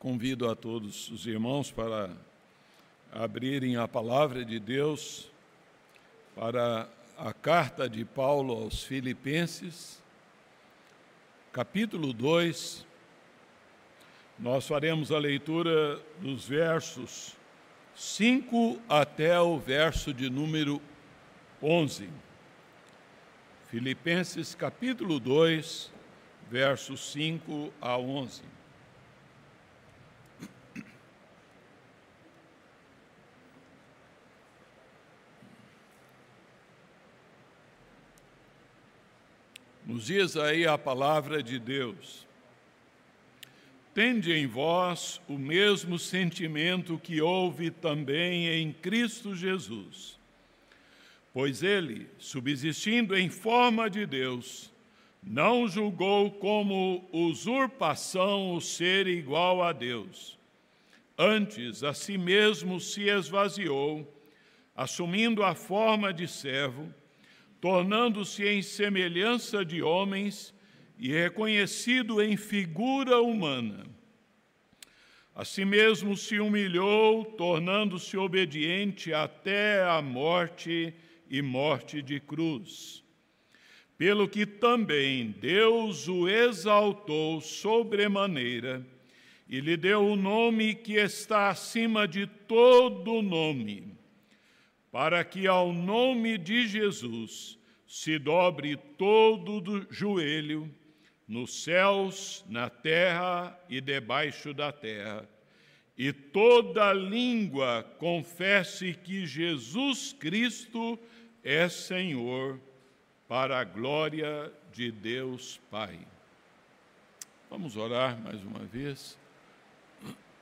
Convido a todos os irmãos para abrirem a palavra de Deus para a carta de Paulo aos Filipenses, capítulo 2. Nós faremos a leitura dos versos 5 até o verso de número 11. Filipenses capítulo 2, versos 5 a 11. Nos diz aí a palavra de Deus. Tende em vós o mesmo sentimento que houve também em Cristo Jesus. Pois ele, subsistindo em forma de Deus, não julgou como usurpação o ser igual a Deus. Antes, a si mesmo se esvaziou, assumindo a forma de servo tornando-se em semelhança de homens e reconhecido em figura humana. A si mesmo se humilhou, tornando-se obediente até a morte e morte de cruz. Pelo que também Deus o exaltou sobremaneira e lhe deu o nome que está acima de todo nome para que ao nome de Jesus se dobre todo do joelho, nos céus, na terra e debaixo da terra, e toda língua confesse que Jesus Cristo é Senhor, para a glória de Deus Pai. Vamos orar mais uma vez.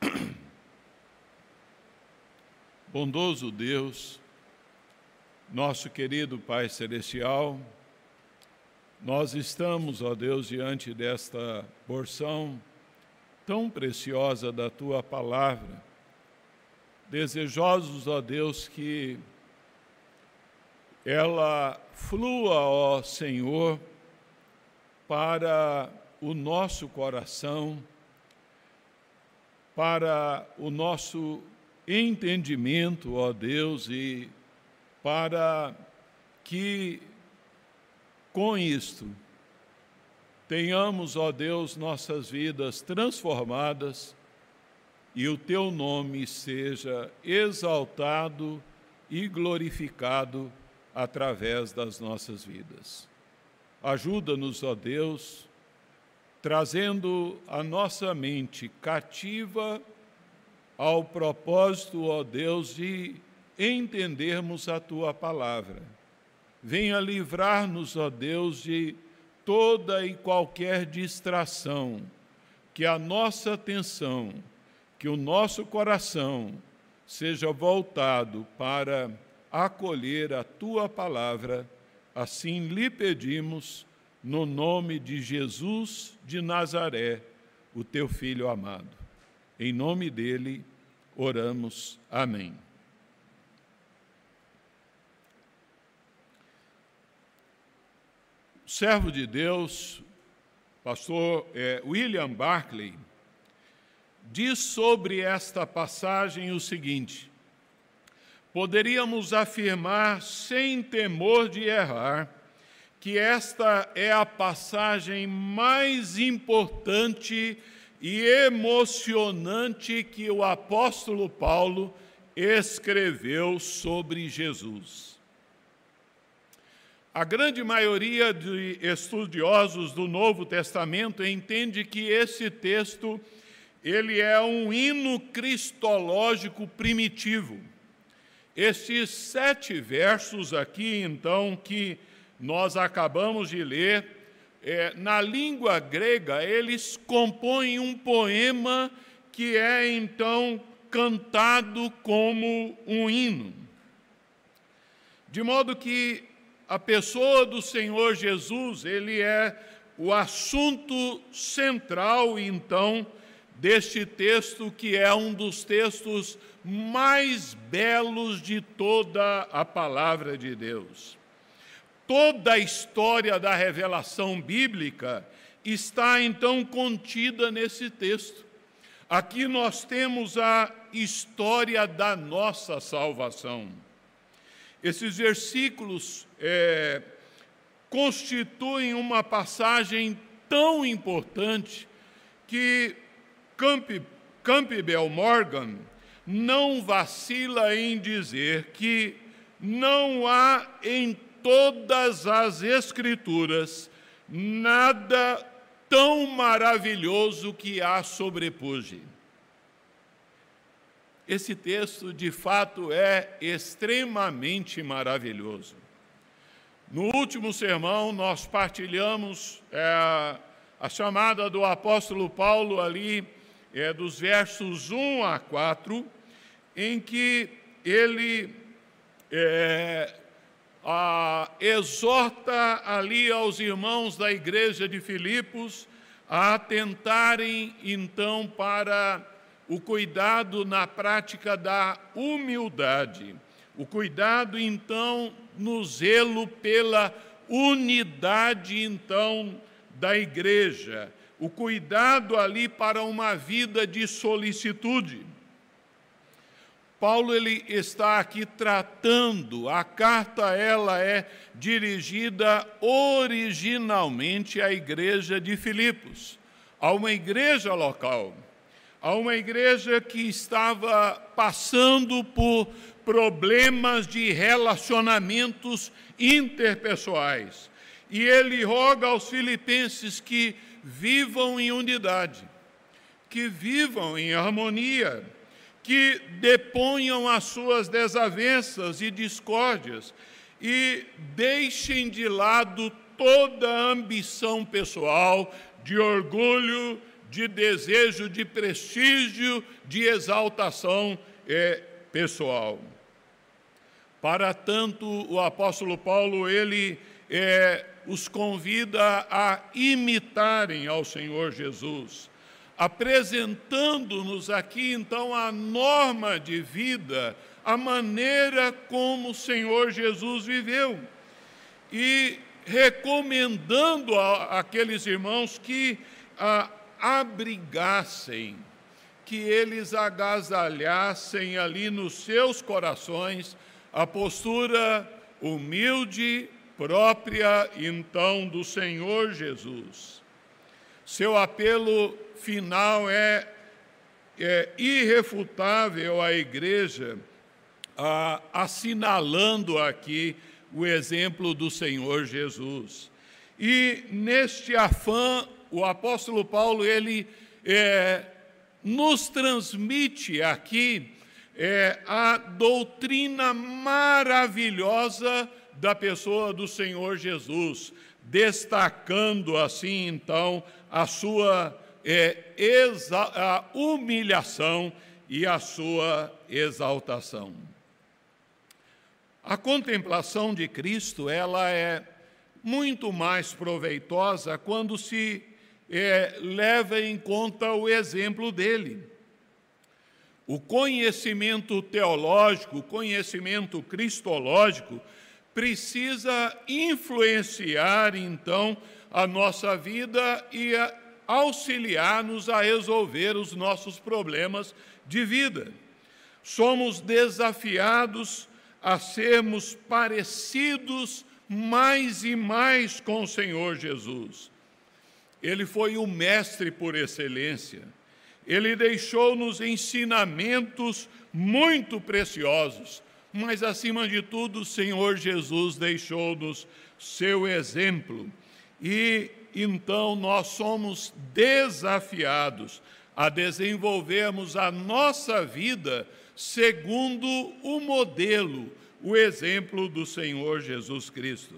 Bondoso Deus, nosso querido Pai Celestial, nós estamos, ó Deus, diante desta porção tão preciosa da tua palavra, desejosos, ó Deus, que ela flua, ó Senhor, para o nosso coração, para o nosso entendimento, ó Deus, e para que com isto tenhamos, ó Deus, nossas vidas transformadas e o teu nome seja exaltado e glorificado através das nossas vidas. Ajuda-nos, ó Deus, trazendo a nossa mente cativa ao propósito, ó Deus, de entendermos a tua palavra. Venha livrar-nos, ó Deus, de toda e qualquer distração, que a nossa atenção, que o nosso coração seja voltado para acolher a tua palavra, assim lhe pedimos, no nome de Jesus de Nazaré, o teu filho amado. Em nome dele, oramos. Amém. Servo de Deus, pastor é, William Barclay, diz sobre esta passagem o seguinte: poderíamos afirmar, sem temor de errar, que esta é a passagem mais importante e emocionante que o apóstolo Paulo escreveu sobre Jesus. A grande maioria de estudiosos do Novo Testamento entende que esse texto ele é um hino cristológico primitivo. Estes sete versos aqui, então, que nós acabamos de ler, é, na língua grega, eles compõem um poema que é, então, cantado como um hino. De modo que a pessoa do Senhor Jesus, ele é o assunto central, então, deste texto, que é um dos textos mais belos de toda a palavra de Deus. Toda a história da revelação bíblica está então contida nesse texto. Aqui nós temos a história da nossa salvação. Esses versículos é, constituem uma passagem tão importante que Camp, Campbell Morgan não vacila em dizer que não há em todas as Escrituras nada tão maravilhoso que a sobrepuge. Esse texto, de fato, é extremamente maravilhoso. No último sermão, nós partilhamos é, a chamada do apóstolo Paulo ali, é, dos versos 1 a 4, em que ele é, a, exorta ali aos irmãos da igreja de Filipos a atentarem então para o cuidado na prática da humildade, o cuidado então no zelo pela unidade então da igreja, o cuidado ali para uma vida de solicitude. Paulo ele está aqui tratando, a carta ela é dirigida originalmente à igreja de Filipos, a uma igreja local, a uma igreja que estava passando por problemas de relacionamentos interpessoais. E ele roga aos filipenses que vivam em unidade, que vivam em harmonia que deponham as suas desavenças e discórdias e deixem de lado toda ambição pessoal, de orgulho, de desejo de prestígio, de exaltação é, pessoal. Para tanto, o apóstolo Paulo ele é, os convida a imitarem ao Senhor Jesus apresentando-nos aqui então a norma de vida, a maneira como o Senhor Jesus viveu. E recomendando a, aqueles irmãos que a, abrigassem, que eles agasalhassem ali nos seus corações a postura humilde, própria então do Senhor Jesus. Seu apelo final é, é irrefutável à igreja, assinalando aqui o exemplo do Senhor Jesus. E neste afã, o apóstolo Paulo ele é, nos transmite aqui é, a doutrina maravilhosa da pessoa do Senhor Jesus, destacando assim então a sua é, a humilhação e a sua exaltação. A contemplação de Cristo ela é muito mais proveitosa quando se é, leva em conta o exemplo dele. O conhecimento teológico, o conhecimento cristológico, precisa influenciar, então, a nossa vida e auxiliar-nos a resolver os nossos problemas de vida. Somos desafiados a sermos parecidos mais e mais com o Senhor Jesus. Ele foi o mestre por excelência. Ele deixou-nos ensinamentos muito preciosos, mas acima de tudo, o Senhor Jesus deixou-nos seu exemplo. E então nós somos desafiados a desenvolvermos a nossa vida segundo o modelo, o exemplo do Senhor Jesus Cristo.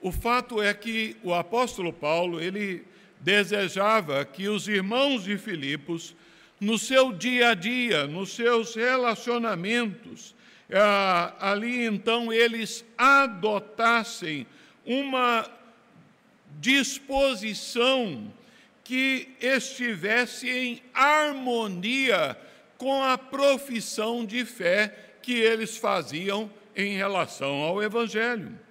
O fato é que o apóstolo Paulo, ele desejava que os irmãos de Filipos, no seu dia a dia, nos seus relacionamentos, ah, ali então eles adotassem uma disposição que estivesse em harmonia com a profissão de fé que eles faziam em relação ao evangelho.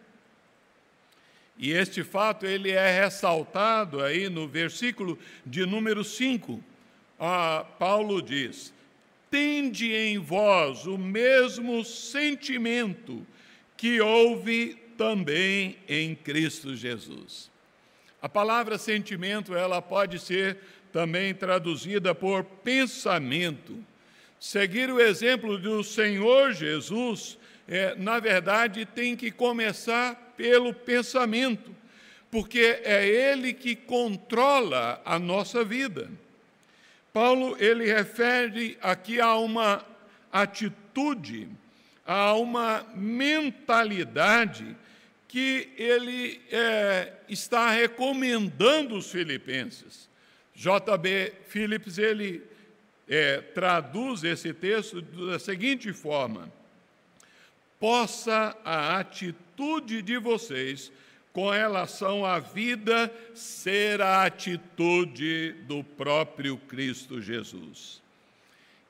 E este fato ele é ressaltado aí no versículo de número 5, ah, Paulo diz: tende em vós o mesmo sentimento que houve também em Cristo Jesus. A palavra sentimento, ela pode ser também traduzida por pensamento. Seguir o exemplo do Senhor Jesus, é, na verdade, tem que começar pelo pensamento, porque é ele que controla a nossa vida. Paulo ele refere aqui a uma atitude, a uma mentalidade que ele é, está recomendando os filipenses. J.B. Phillips ele é, traduz esse texto da seguinte forma: possa a atitude de vocês com relação à vida ser a atitude do próprio Cristo Jesus.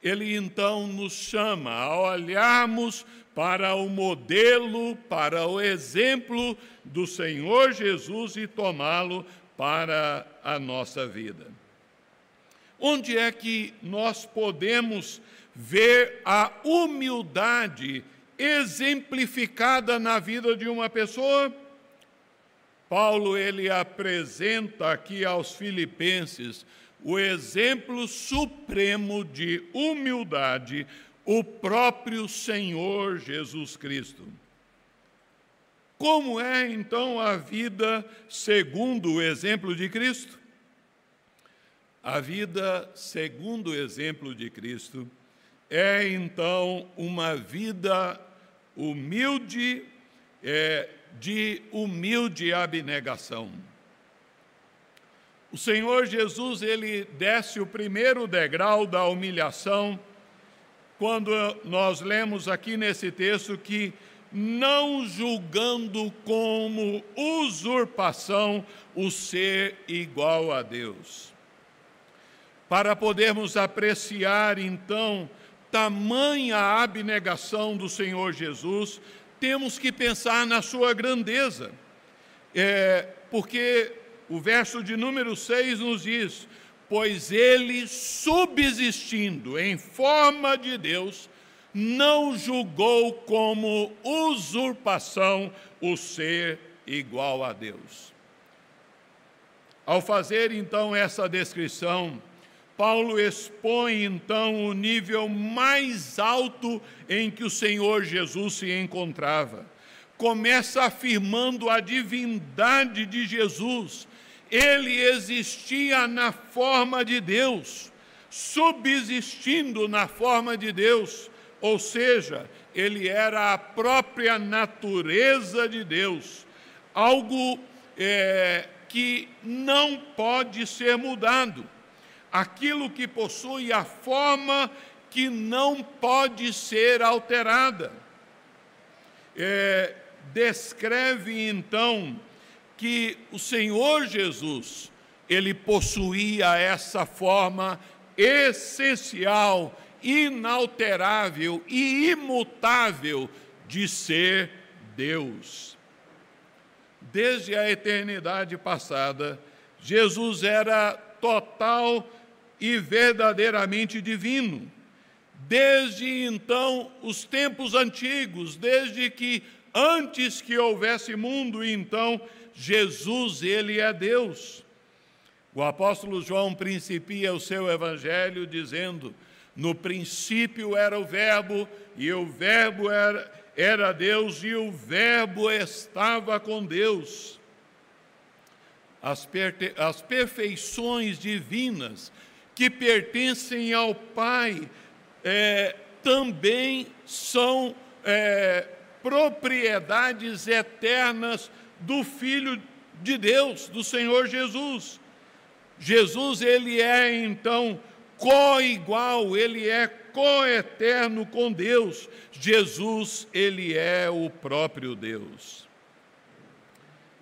Ele então nos chama a olharmos para o modelo, para o exemplo do Senhor Jesus e tomá-lo para a nossa vida. Onde é que nós podemos ver a humildade exemplificada na vida de uma pessoa? Paulo ele apresenta aqui aos filipenses o exemplo supremo de humildade, o próprio Senhor Jesus Cristo. Como é então a vida segundo o exemplo de Cristo? A vida segundo o exemplo de Cristo é então uma vida humilde, é, de humilde abnegação. O Senhor Jesus, ele desce o primeiro degrau da humilhação, quando nós lemos aqui nesse texto que, não julgando como usurpação o ser igual a Deus. Para podermos apreciar, então, tamanha abnegação do Senhor Jesus, temos que pensar na sua grandeza. É, porque o verso de número 6 nos diz: Pois ele, subsistindo em forma de Deus, não julgou como usurpação o ser igual a Deus. Ao fazer então essa descrição, Paulo expõe então o nível mais alto em que o Senhor Jesus se encontrava. Começa afirmando a divindade de Jesus. Ele existia na forma de Deus, subsistindo na forma de Deus, ou seja, ele era a própria natureza de Deus, algo é, que não pode ser mudado aquilo que possui a forma que não pode ser alterada. É, descreve então que o Senhor Jesus, ele possuía essa forma essencial, inalterável e imutável de ser Deus. Desde a eternidade passada, Jesus era total e verdadeiramente divino. Desde então, os tempos antigos, desde que antes que houvesse mundo, então Jesus, ele é Deus. O apóstolo João principia o seu evangelho dizendo: No princípio era o Verbo, e o Verbo era, era Deus, e o Verbo estava com Deus. As, as perfeições divinas que pertencem ao Pai é, também são é, propriedades eternas do Filho de Deus, do Senhor Jesus. Jesus, ele é então co-igual, ele é co-eterno com Deus. Jesus, ele é o próprio Deus.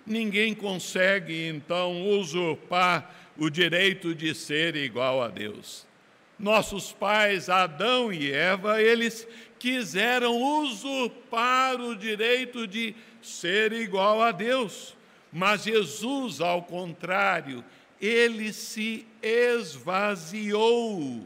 Ninguém consegue então usurpar o direito de ser igual a Deus. Nossos pais, Adão e Eva, eles quiseram usurpar o direito de ser igual a Deus. Mas Jesus, ao contrário, ele se esvaziou.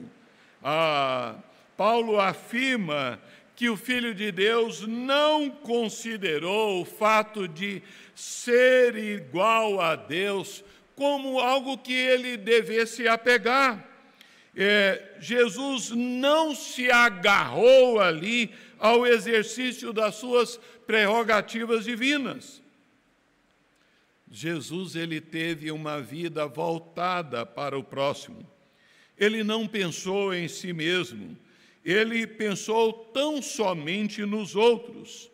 Ah, Paulo afirma que o Filho de Deus não considerou o fato de ser igual a Deus como algo que ele devesse apegar. É, Jesus não se agarrou ali ao exercício das suas prerrogativas divinas. Jesus ele teve uma vida voltada para o próximo. Ele não pensou em si mesmo ele pensou tão somente nos outros.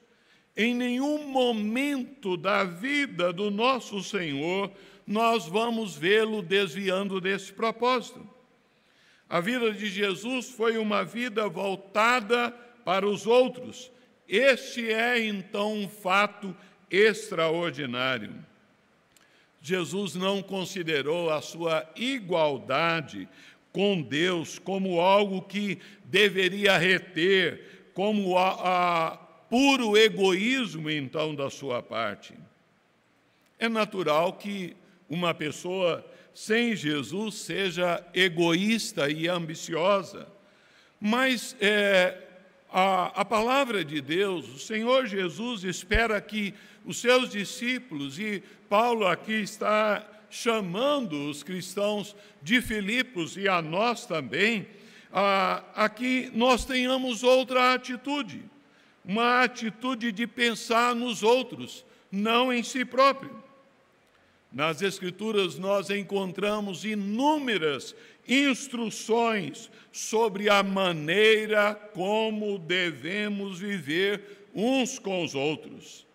Em nenhum momento da vida do nosso Senhor nós vamos vê-lo desviando desse propósito. A vida de Jesus foi uma vida voltada para os outros. Este é então um fato extraordinário. Jesus não considerou a sua igualdade com Deus como algo que deveria reter, como a, a puro egoísmo, então, da sua parte. É natural que uma pessoa sem Jesus seja egoísta e ambiciosa, mas é, a, a palavra de Deus, o Senhor Jesus espera que os seus discípulos, e Paulo aqui está chamando os cristãos de Filipos e a nós também, a, a que nós tenhamos outra atitude, uma atitude de pensar nos outros, não em si próprio. Nas Escrituras nós encontramos inúmeras instruções sobre a maneira como devemos viver uns com os outros.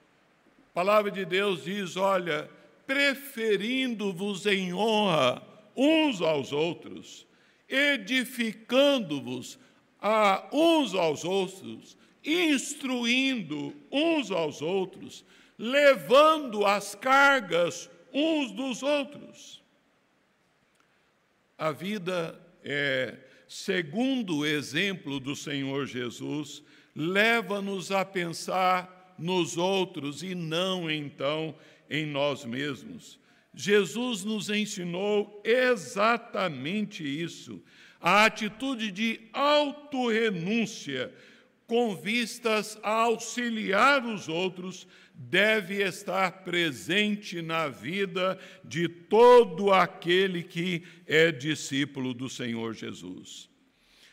A palavra de Deus diz: olha, preferindo-vos em honra uns aos outros, edificando-vos a uns aos outros, instruindo uns aos outros, levando as cargas uns dos outros. A vida é, segundo o exemplo do Senhor Jesus, leva-nos a pensar nos outros e não então em nós mesmos. Jesus nos ensinou exatamente isso, a atitude de autorrenúncia com vistas a auxiliar os outros deve estar presente na vida de todo aquele que é discípulo do Senhor Jesus.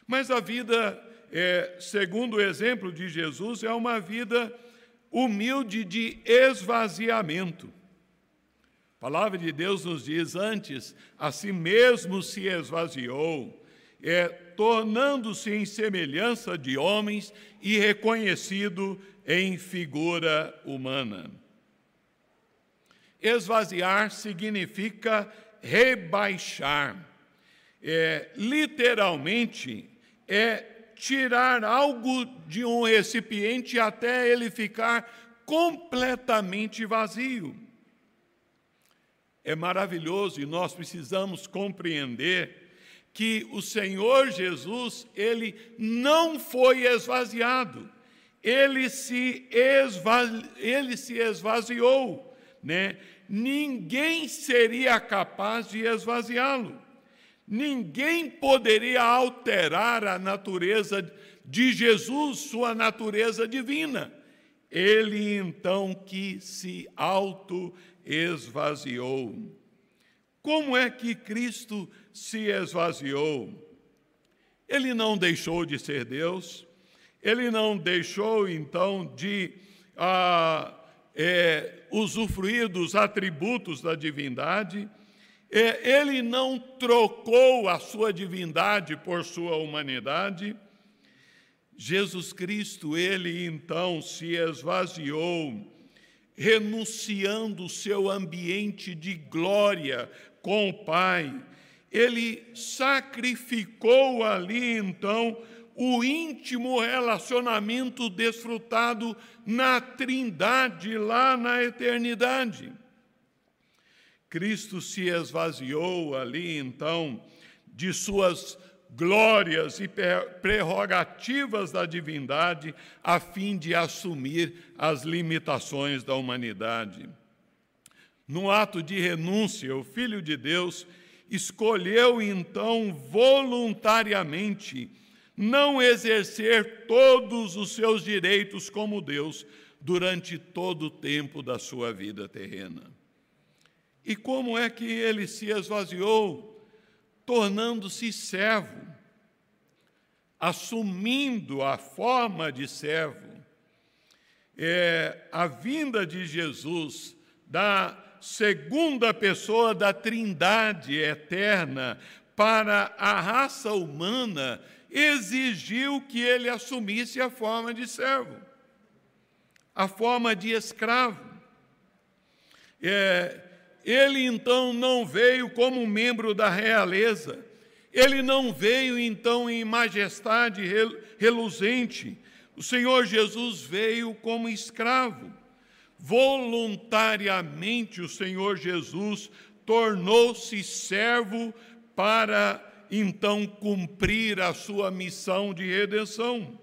Mas a vida, é, segundo o exemplo de Jesus, é uma vida humilde de esvaziamento. A palavra de Deus nos diz antes, a si mesmo se esvaziou, é, tornando-se em semelhança de homens e reconhecido em figura humana. Esvaziar significa rebaixar. É, literalmente, é tirar algo de um recipiente até ele ficar completamente vazio. É maravilhoso e nós precisamos compreender que o Senhor Jesus, ele não foi esvaziado, ele se, ele se esvaziou, né? Ninguém seria capaz de esvaziá-lo. Ninguém poderia alterar a natureza de Jesus, sua natureza divina. Ele então que se auto-esvaziou. Como é que Cristo se esvaziou? Ele não deixou de ser Deus, ele não deixou então de ah, é, usufruir dos atributos da divindade, é, ele não trocou a sua divindade por sua humanidade. Jesus Cristo, ele então se esvaziou, renunciando o seu ambiente de glória com o Pai. Ele sacrificou ali então o íntimo relacionamento desfrutado na Trindade, lá na eternidade. Cristo se esvaziou ali, então, de suas glórias e prerrogativas da divindade, a fim de assumir as limitações da humanidade. No ato de renúncia, o Filho de Deus escolheu então voluntariamente não exercer todos os seus direitos como Deus durante todo o tempo da sua vida terrena. E como é que ele se esvaziou? Tornando-se servo, assumindo a forma de servo. É, a vinda de Jesus, da segunda pessoa da Trindade eterna, para a raça humana, exigiu que ele assumisse a forma de servo, a forma de escravo. É, ele então não veio como membro da realeza, ele não veio então em majestade reluzente. O Senhor Jesus veio como escravo. Voluntariamente o Senhor Jesus tornou-se servo para então cumprir a sua missão de redenção.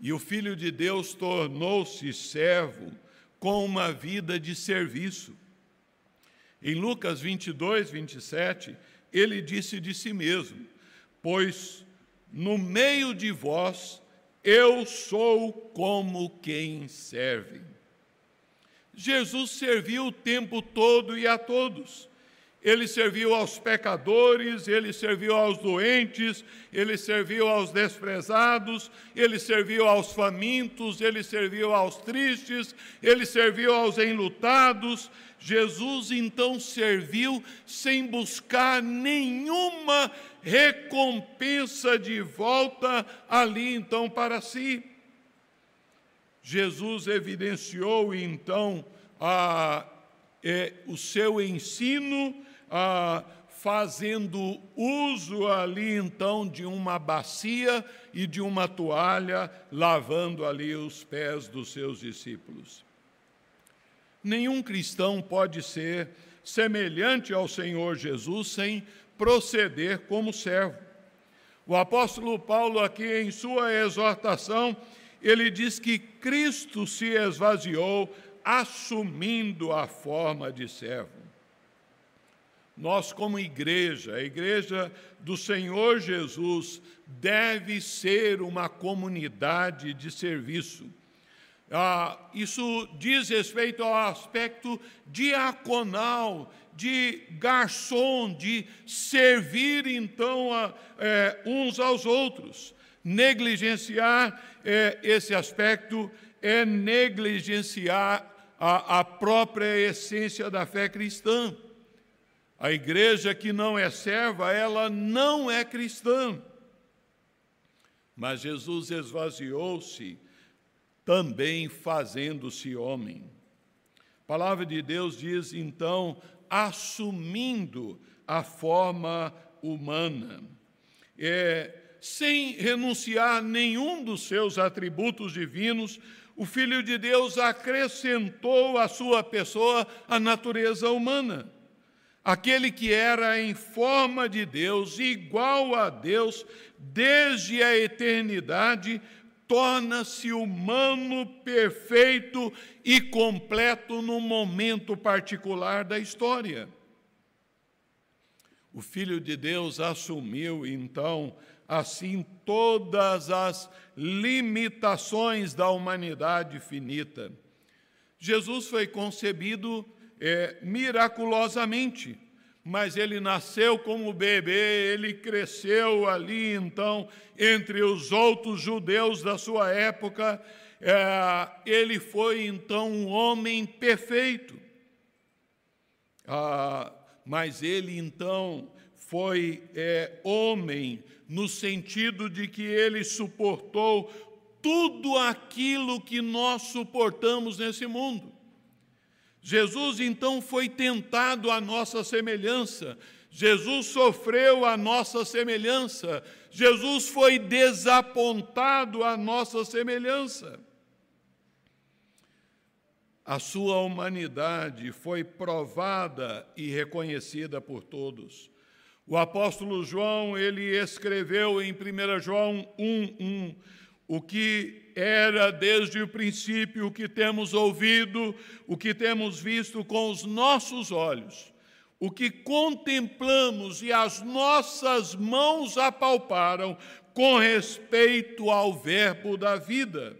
E o Filho de Deus tornou-se servo com uma vida de serviço. Em Lucas 22, 27, ele disse de si mesmo: Pois no meio de vós eu sou como quem serve. Jesus serviu o tempo todo e a todos ele serviu aos pecadores, ele serviu aos doentes, ele serviu aos desprezados, ele serviu aos famintos, ele serviu aos tristes, ele serviu aos enlutados. Jesus então serviu sem buscar nenhuma recompensa de volta ali então para si. Jesus evidenciou então a, é, o seu ensino ah, fazendo uso ali então de uma bacia e de uma toalha, lavando ali os pés dos seus discípulos. Nenhum cristão pode ser semelhante ao Senhor Jesus sem proceder como servo. O apóstolo Paulo, aqui em sua exortação, ele diz que Cristo se esvaziou assumindo a forma de servo. Nós, como igreja, a igreja do Senhor Jesus, deve ser uma comunidade de serviço. Ah, isso diz respeito ao aspecto diaconal, de garçom, de servir então a, é, uns aos outros. Negligenciar é, esse aspecto é negligenciar a, a própria essência da fé cristã. A igreja que não é serva, ela não é cristã. Mas Jesus esvaziou-se também fazendo-se homem. A palavra de Deus diz então, assumindo a forma humana, é, sem renunciar nenhum dos seus atributos divinos, o Filho de Deus acrescentou à sua pessoa a natureza humana. Aquele que era em forma de Deus, igual a Deus, desde a eternidade, torna-se humano perfeito e completo no momento particular da história. O Filho de Deus assumiu, então, assim, todas as limitações da humanidade finita. Jesus foi concebido é, miraculosamente. Mas ele nasceu como bebê, ele cresceu ali, então, entre os outros judeus da sua época, é, ele foi então um homem perfeito. Ah, mas ele então foi é, homem no sentido de que ele suportou tudo aquilo que nós suportamos nesse mundo. Jesus então foi tentado à nossa semelhança, Jesus sofreu a nossa semelhança, Jesus foi desapontado à nossa semelhança. A sua humanidade foi provada e reconhecida por todos. O apóstolo João, ele escreveu em 1 João 1:1, o que era desde o princípio, o que temos ouvido, o que temos visto com os nossos olhos, o que contemplamos e as nossas mãos apalparam com respeito ao Verbo da vida.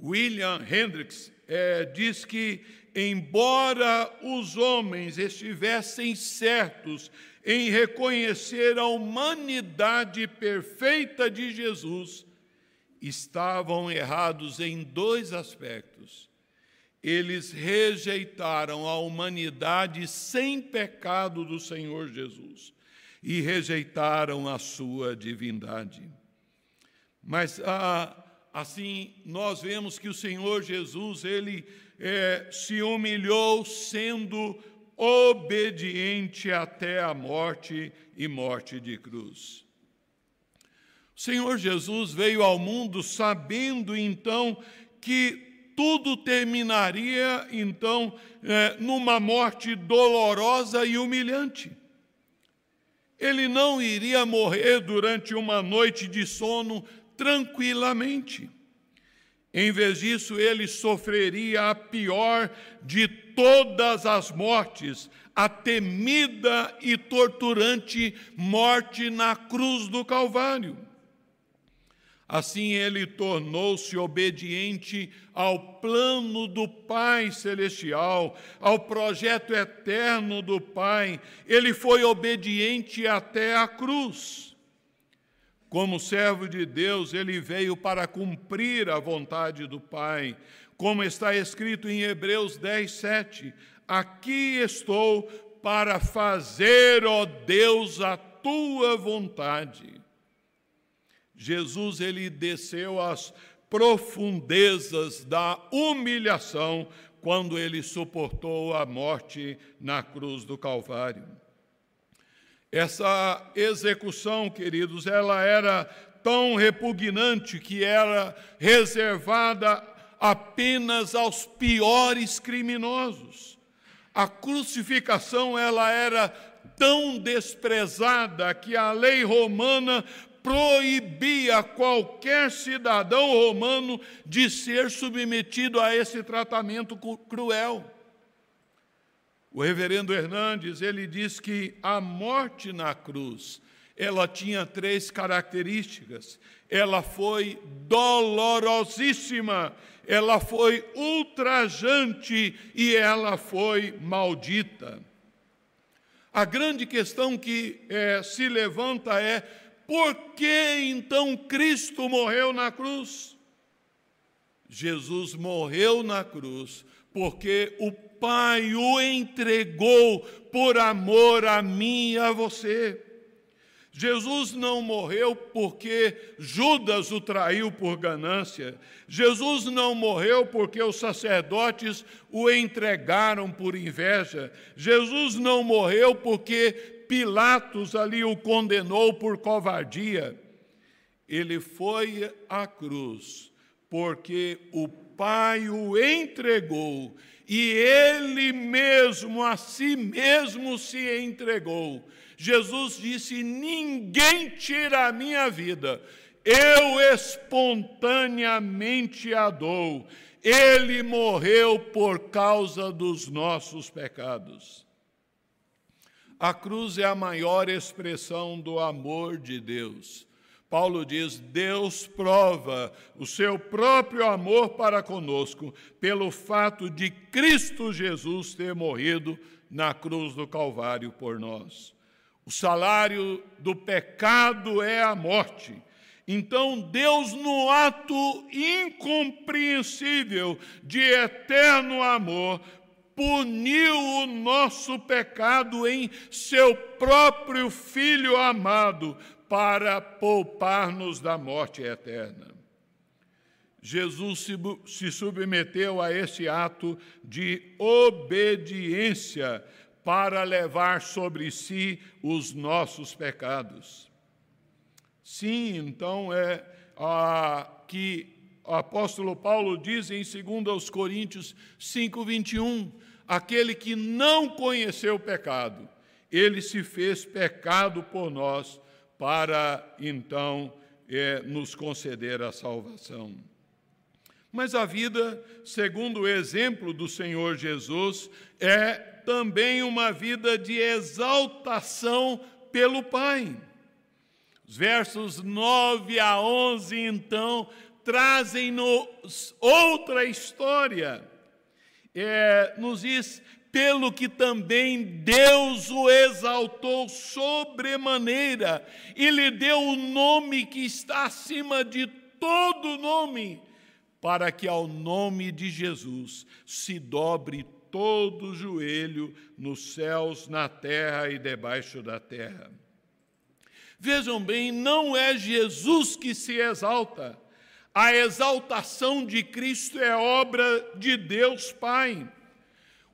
William Hendricks é, diz que, embora os homens estivessem certos em reconhecer a humanidade perfeita de Jesus, estavam errados em dois aspectos. Eles rejeitaram a humanidade sem pecado do Senhor Jesus e rejeitaram a sua divindade. Mas ah, assim nós vemos que o Senhor Jesus ele é, se humilhou sendo obediente até a morte e morte de cruz. O Senhor Jesus veio ao mundo sabendo então que tudo terminaria então é, numa morte dolorosa e humilhante. Ele não iria morrer durante uma noite de sono tranquilamente. Em vez disso, ele sofreria a pior de todas as mortes, a temida e torturante morte na cruz do Calvário. Assim ele tornou-se obediente ao plano do Pai Celestial, ao projeto eterno do Pai. Ele foi obediente até a cruz. Como servo de Deus, ele veio para cumprir a vontade do Pai, como está escrito em Hebreus 10, 7. Aqui estou para fazer, ó Deus, a tua vontade. Jesus, ele desceu às profundezas da humilhação quando ele suportou a morte na cruz do Calvário. Essa execução, queridos, ela era tão repugnante que era reservada apenas aos piores criminosos. A crucificação ela era tão desprezada que a lei romana proibia qualquer cidadão romano de ser submetido a esse tratamento cruel. O reverendo Hernandes, ele diz que a morte na cruz, ela tinha três características. Ela foi dolorosíssima, ela foi ultrajante e ela foi maldita. A grande questão que é, se levanta é: por que então Cristo morreu na cruz? Jesus morreu na cruz porque o Pai o entregou por amor a mim e a você. Jesus não morreu porque Judas o traiu por ganância. Jesus não morreu porque os sacerdotes o entregaram por inveja. Jesus não morreu porque Pilatos ali o condenou por covardia. Ele foi à cruz porque o Pai o entregou e ele mesmo a si mesmo se entregou. Jesus disse: Ninguém tira a minha vida, eu espontaneamente a dou. Ele morreu por causa dos nossos pecados. A cruz é a maior expressão do amor de Deus. Paulo diz: Deus prova o seu próprio amor para conosco pelo fato de Cristo Jesus ter morrido na cruz do Calvário por nós. O salário do pecado é a morte. Então, Deus, no ato incompreensível de eterno amor, puniu o nosso pecado em seu próprio Filho amado, para poupar-nos da morte eterna. Jesus se, submeteu a esse ato de obediência para levar sobre si os nossos pecados. Sim, então é a, que o apóstolo Paulo diz em 2 Coríntios 5, 21, aquele que não conheceu o pecado, ele se fez pecado por nós, para então é, nos conceder a salvação. Mas a vida, segundo o exemplo do Senhor Jesus, é também uma vida de exaltação pelo Pai. Os versos 9 a 11, então, trazem-nos outra história. É, nos diz, pelo que também Deus o exaltou sobremaneira e lhe deu o nome que está acima de todo nome para que ao nome de Jesus se dobre todo o joelho nos céus, na terra e debaixo da terra. Vejam bem, não é Jesus que se exalta. A exaltação de Cristo é obra de Deus Pai.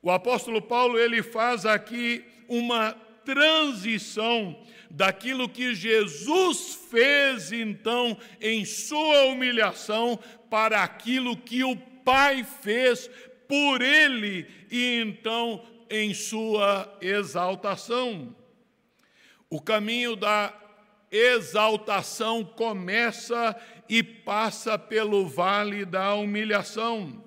O apóstolo Paulo ele faz aqui uma transição daquilo que Jesus fez então em sua humilhação para aquilo que o Pai fez por ele e então em sua exaltação. O caminho da exaltação começa e passa pelo vale da humilhação.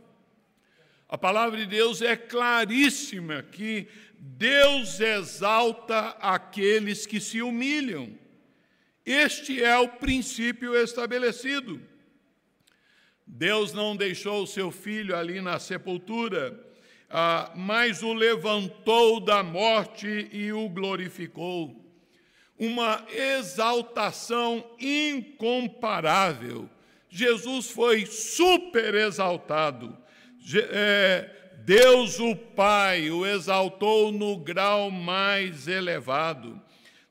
A palavra de Deus é claríssima que Deus exalta aqueles que se humilham. Este é o princípio estabelecido. Deus não deixou o seu filho ali na sepultura, ah, mas o levantou da morte e o glorificou. Uma exaltação incomparável. Jesus foi super exaltado. É, Deus o Pai o exaltou no grau mais elevado.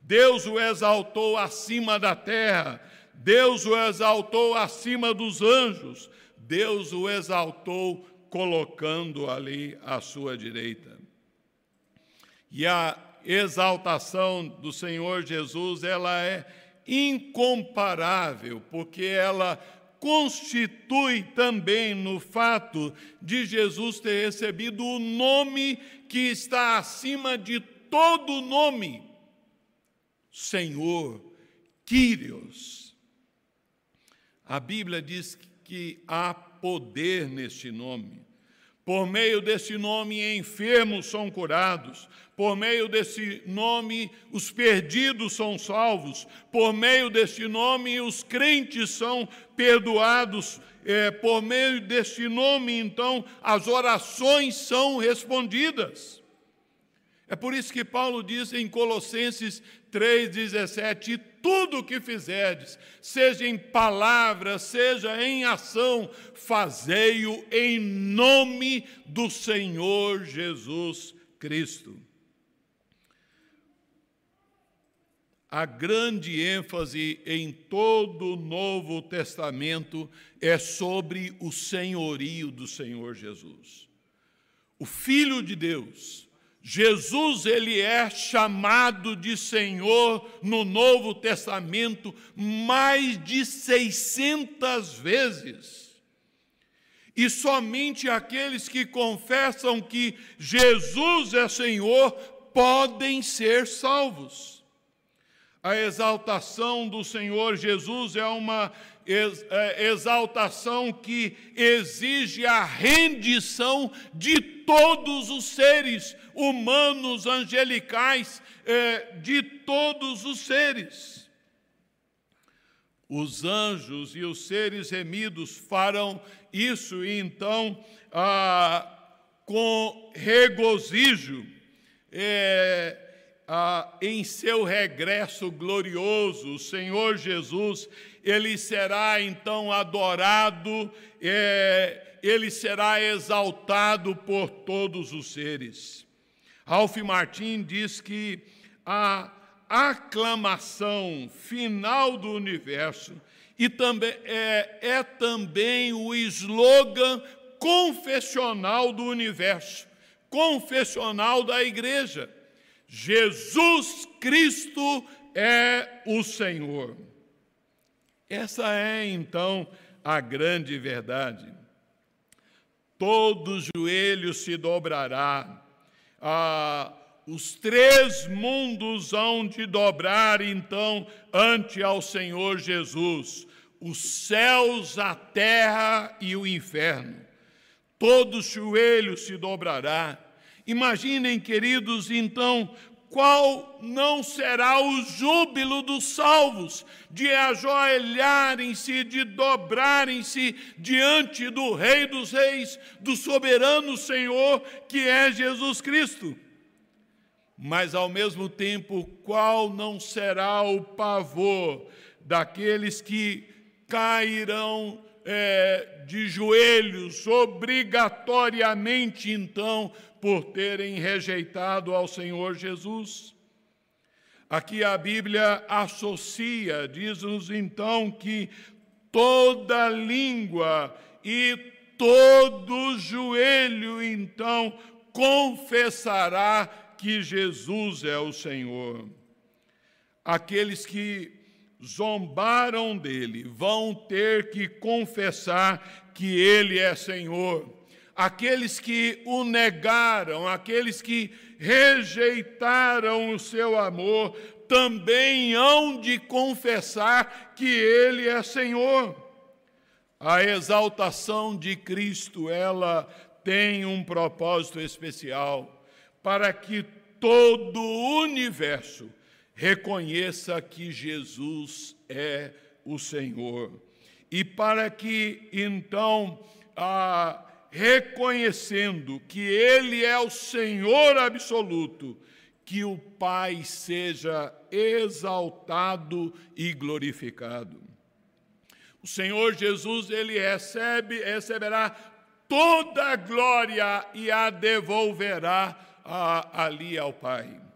Deus o exaltou acima da terra Deus o exaltou acima dos anjos, Deus o exaltou colocando ali à sua direita. E a exaltação do Senhor Jesus, ela é incomparável, porque ela constitui também no fato de Jesus ter recebido o nome que está acima de todo nome, Senhor, Quírios. A Bíblia diz que há poder neste nome. Por meio desse nome, enfermos são curados. Por meio desse nome, os perdidos são salvos. Por meio deste nome, os crentes são perdoados. É, por meio deste nome, então, as orações são respondidas. É por isso que Paulo diz em Colossenses 3,17: tudo o que fizerdes, seja em palavra, seja em ação, fazei-o em nome do Senhor Jesus Cristo. A grande ênfase em todo o Novo Testamento é sobre o senhorio do Senhor Jesus. O Filho de Deus, Jesus ele é chamado de Senhor no Novo Testamento mais de 600 vezes. E somente aqueles que confessam que Jesus é Senhor podem ser salvos. A exaltação do Senhor Jesus é uma é, exaltação que exige a rendição de todos os seres humanos, angelicais, é, de todos os seres. Os anjos e os seres remidos farão isso, e então, ah, com regozijo, é, ah, em seu regresso glorioso, o Senhor Jesus, ele será então adorado, é, ele será exaltado por todos os seres. Ralph Martin diz que a aclamação final do universo e também é, é também o slogan confessional do universo, confessional da igreja. Jesus Cristo é o Senhor. Essa é então a grande verdade. Todo joelho se dobrará ah, os três mundos hão de dobrar então ante ao Senhor Jesus. os céus, a terra e o inferno. Todo joelho se dobrará. Imaginem, queridos, então, qual não será o júbilo dos salvos de ajoelharem-se, de dobrarem-se diante do Rei dos Reis, do soberano Senhor que é Jesus Cristo. Mas ao mesmo tempo, qual não será o pavor daqueles que cairão é, de joelhos, obrigatoriamente então, por terem rejeitado ao Senhor Jesus. Aqui a Bíblia associa, diz-nos então que toda língua e todo joelho então confessará que Jesus é o Senhor. Aqueles que zombaram dele vão ter que confessar que ele é Senhor aqueles que o negaram, aqueles que rejeitaram o seu amor, também hão de confessar que Ele é Senhor. A exaltação de Cristo, ela tem um propósito especial para que todo o universo reconheça que Jesus é o Senhor. E para que então a reconhecendo que Ele é o Senhor absoluto, que o Pai seja exaltado e glorificado. O Senhor Jesus, ele recebe, receberá toda a glória e a devolverá a, ali ao Pai.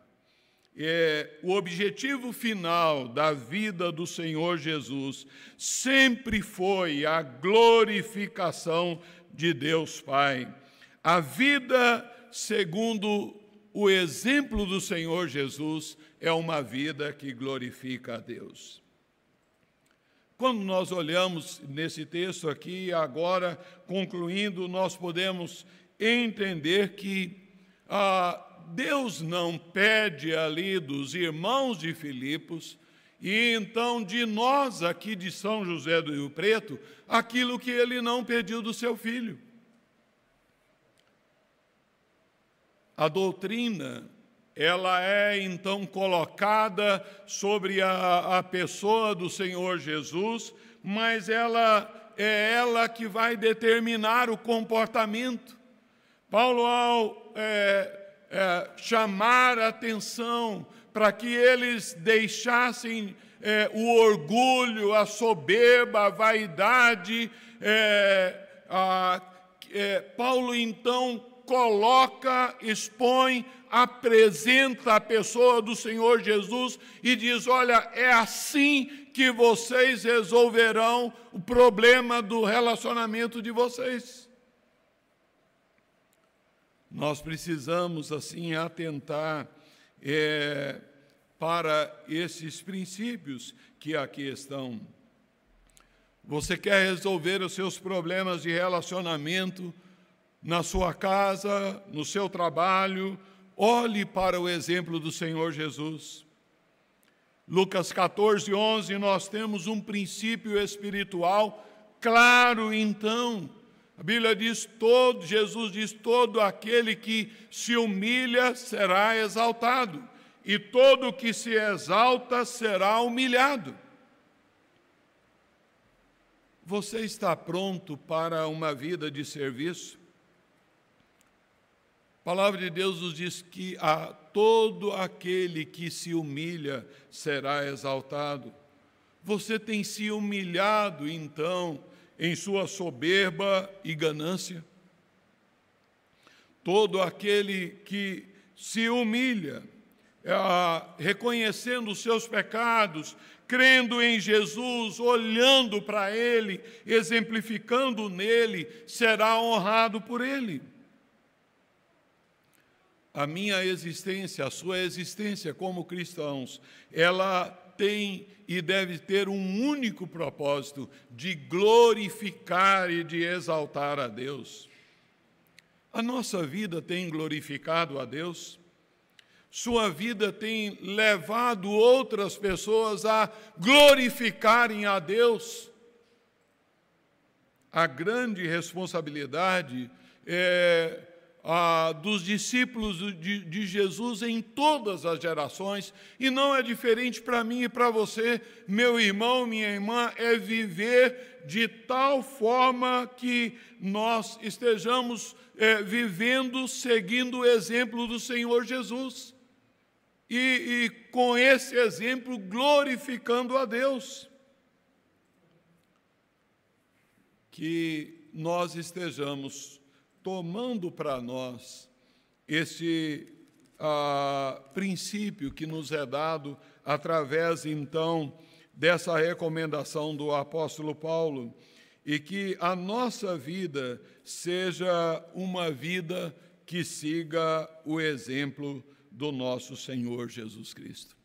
É, o objetivo final da vida do Senhor Jesus sempre foi a glorificação de Deus Pai. A vida segundo o exemplo do Senhor Jesus é uma vida que glorifica a Deus. Quando nós olhamos nesse texto aqui, agora concluindo, nós podemos entender que ah, Deus não pede ali dos irmãos de Filipos e então de nós aqui de São José do Rio Preto, aquilo que ele não pediu do seu filho. A doutrina, ela é então colocada sobre a, a pessoa do Senhor Jesus, mas ela é ela que vai determinar o comportamento. Paulo, ao é, é, chamar atenção para que eles deixassem é, o orgulho, a soberba, a vaidade. É, a, é, Paulo então coloca, expõe, apresenta a pessoa do Senhor Jesus e diz: Olha, é assim que vocês resolverão o problema do relacionamento de vocês. Nós precisamos, assim, atentar é, para esses princípios que aqui estão. Você quer resolver os seus problemas de relacionamento na sua casa, no seu trabalho, olhe para o exemplo do Senhor Jesus. Lucas 14, 11, nós temos um princípio espiritual claro, então. A Bíblia diz: todo, Jesus diz: todo aquele que se humilha será exaltado, e todo que se exalta será humilhado. Você está pronto para uma vida de serviço? A palavra de Deus nos diz que a todo aquele que se humilha será exaltado. Você tem se humilhado, então, em sua soberba e ganância? Todo aquele que se humilha, é, reconhecendo os seus pecados, crendo em Jesus, olhando para Ele, exemplificando nele, será honrado por Ele. A minha existência, a sua existência como cristãos, ela tem e deve ter um único propósito: de glorificar e de exaltar a Deus. A nossa vida tem glorificado a Deus? Sua vida tem levado outras pessoas a glorificarem a Deus? a grande responsabilidade é, a, dos discípulos de, de Jesus em todas as gerações, e não é diferente para mim e para você, meu irmão, minha irmã, é viver de tal forma que nós estejamos é, vivendo seguindo o exemplo do Senhor Jesus. E, e com esse exemplo glorificando a Deus. Que nós estejamos tomando para nós esse ah, princípio que nos é dado através, então, dessa recomendação do apóstolo Paulo, e que a nossa vida seja uma vida que siga o exemplo do nosso Senhor Jesus Cristo.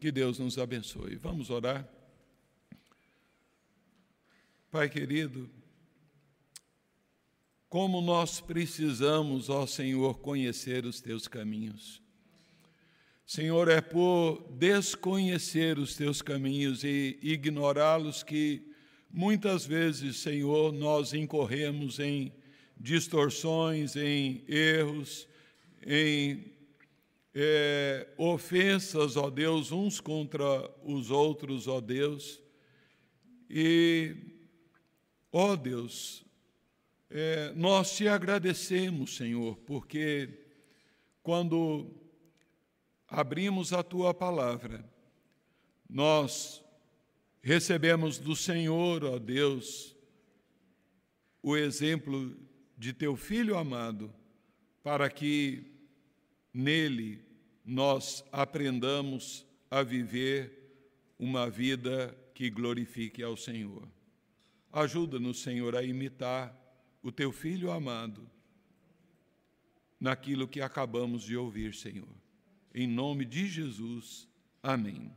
Que Deus nos abençoe. Vamos orar. Pai querido, como nós precisamos, ó Senhor, conhecer os teus caminhos. Senhor, é por desconhecer os teus caminhos e ignorá-los que muitas vezes, Senhor, nós incorremos em distorções, em erros, em é, ofensas, ó Deus, uns contra os outros, ó Deus. E, ó Deus, é, nós te agradecemos, Senhor, porque quando abrimos a tua palavra, nós recebemos do Senhor, ó Deus, o exemplo de teu filho amado, para que nele nós aprendamos a viver uma vida que glorifique ao Senhor. Ajuda-nos, Senhor, a imitar o teu filho amado naquilo que acabamos de ouvir, Senhor. Em nome de Jesus, amém.